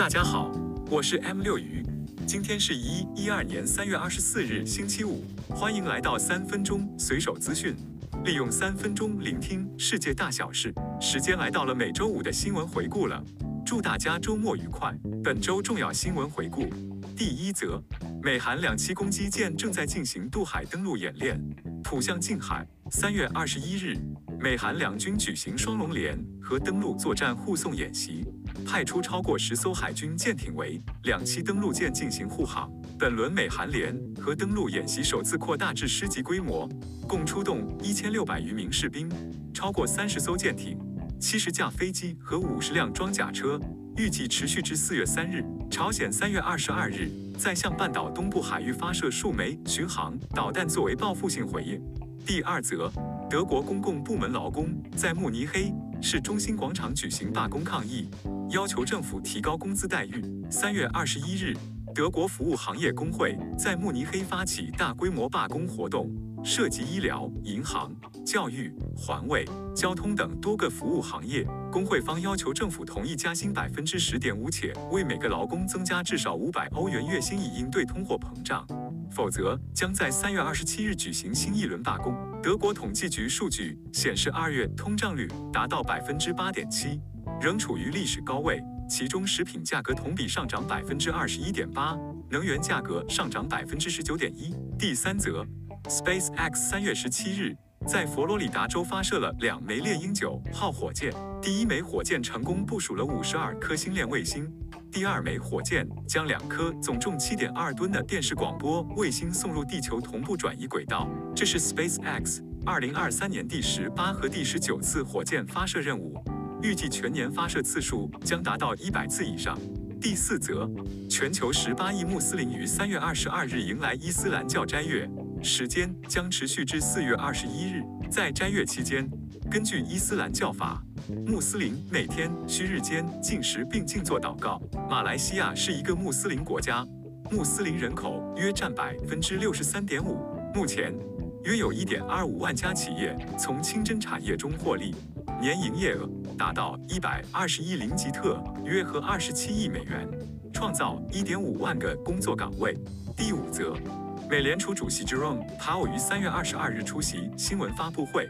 大家好，我是 M 六鱼，今天是一一二年三月二十四日星期五，欢迎来到三分钟随手资讯，利用三分钟聆听世界大小事。时间来到了每周五的新闻回顾了，祝大家周末愉快。本周重要新闻回顾，第一则，美韩两栖攻击舰正在进行渡海登陆演练，浦项近海。三月二十一日，美韩两军举行双龙联合登陆作战护送演习。派出超过十艘海军舰艇为两栖登陆舰进行护航。本轮美韩联合登陆演习首次扩大至师级规模，共出动一千六百余名士兵，超过三十艘舰艇、七十架飞机和五十辆装甲车，预计持续至四月三日。朝鲜三月二十二日在向半岛东部海域发射数枚巡航导弹作为报复性回应。第二则，德国公共部门劳工在慕尼黑市中心广场举行罢工抗议。要求政府提高工资待遇。三月二十一日，德国服务行业工会在慕尼黑发起大规模罢工活动，涉及医疗、银行、教育、环卫、交通等多个服务行业。工会方要求政府同意加薪百分之十点五，且为每个劳工增加至少五百欧元月薪，以应对通货膨胀，否则将在三月二十七日举行新一轮罢工。德国统计局数据显示，二月通胀率达到百分之八点七。仍处于历史高位，其中食品价格同比上涨百分之二十一点八，能源价格上涨百分之十九点一。第三则，SpaceX 三月十七日在佛罗里达州发射了两枚猎鹰九号火箭，第一枚火箭成功部署了五十二颗星链卫星，第二枚火箭将两颗总重七点二吨的电视广播卫星送入地球同步转移轨道。这是 SpaceX 二零二三年第十八和第十九次火箭发射任务。预计全年发射次数将达到一百次以上。第四则，全球十八亿穆斯林于三月二十二日迎来伊斯兰教斋月，时间将持续至四月二十一日。在斋月期间，根据伊斯兰教法，穆斯林每天需日间进食并静坐祷告。马来西亚是一个穆斯林国家，穆斯林人口约占百分之六十三点五。目前，约有一点二五万家企业从清真产业中获利。年营业额达到一百二十亿林吉特，约合二十七亿美元，创造一点五万个工作岗位。第五则，美联储主席 Jerome Powell 于三月二十二日出席新闻发布会，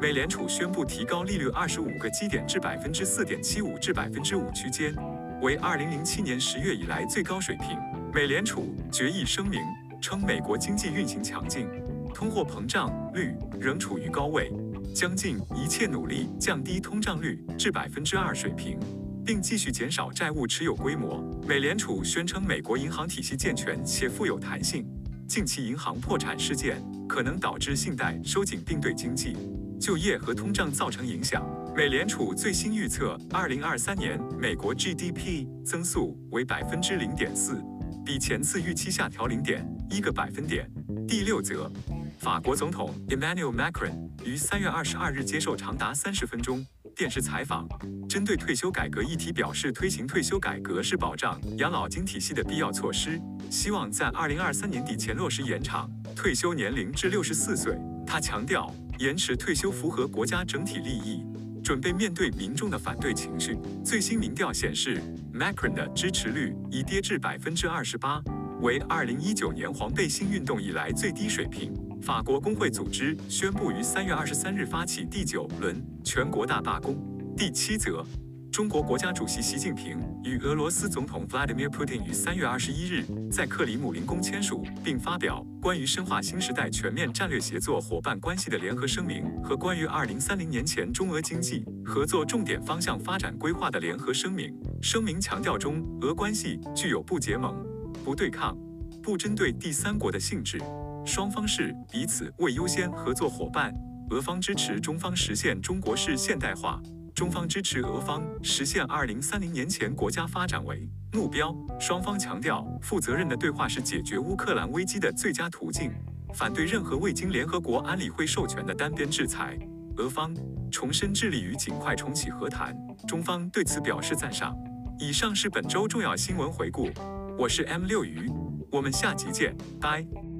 美联储宣布提高利率二十五个基点至百分之四点七五至百分之五区间，为二零零七年十月以来最高水平。美联储决议声明称，美国经济运行强劲，通货膨胀率仍处于高位。将尽一切努力降低通胀率至百分之二水平，并继续减少债务持有规模。美联储宣称，美国银行体系健全且富有弹性，近期银行破产事件可能导致信贷收紧，并对经济、就业和通胀造成影响。美联储最新预测，二零二三年美国 GDP 增速为百分之零点四，比前次预期下调零点一个百分点。第六则。法国总统 Emmanuel Macron 于三月二十二日接受长达三十分钟电视采访，针对退休改革议题表示，推行退休改革是保障养老金体系的必要措施，希望在二零二三年底前落实延长退休年龄至六十四岁。他强调，延迟退休符合国家整体利益，准备面对民众的反对情绪。最新民调显示，Macron 的支持率已跌至百分之二十八，为二零一九年黄背心运动以来最低水平。法国工会组织宣布于三月二十三日发起第九轮全国大罢工。第七则，中国国家主席习近平与俄罗斯总统 Vladimir Putin 于三月二十一日在克里姆林宫签署并发表关于深化新时代全面战略协作伙伴关系的联合声明和关于二零三零年前中俄经济合作重点方向发展规划的联合声明。声明强调，中俄关系具有不结盟、不对抗、不针对第三国的性质。双方是彼此为优先合作伙伴，俄方支持中方实现中国式现代化，中方支持俄方实现二零三零年前国家发展为目标。双方强调，负责任的对话是解决乌克兰危机的最佳途径，反对任何未经联合国安理会授权的单边制裁。俄方重申致力于尽快重启和谈，中方对此表示赞赏。以上是本周重要新闻回顾，我是 M 六鱼，我们下集见，拜。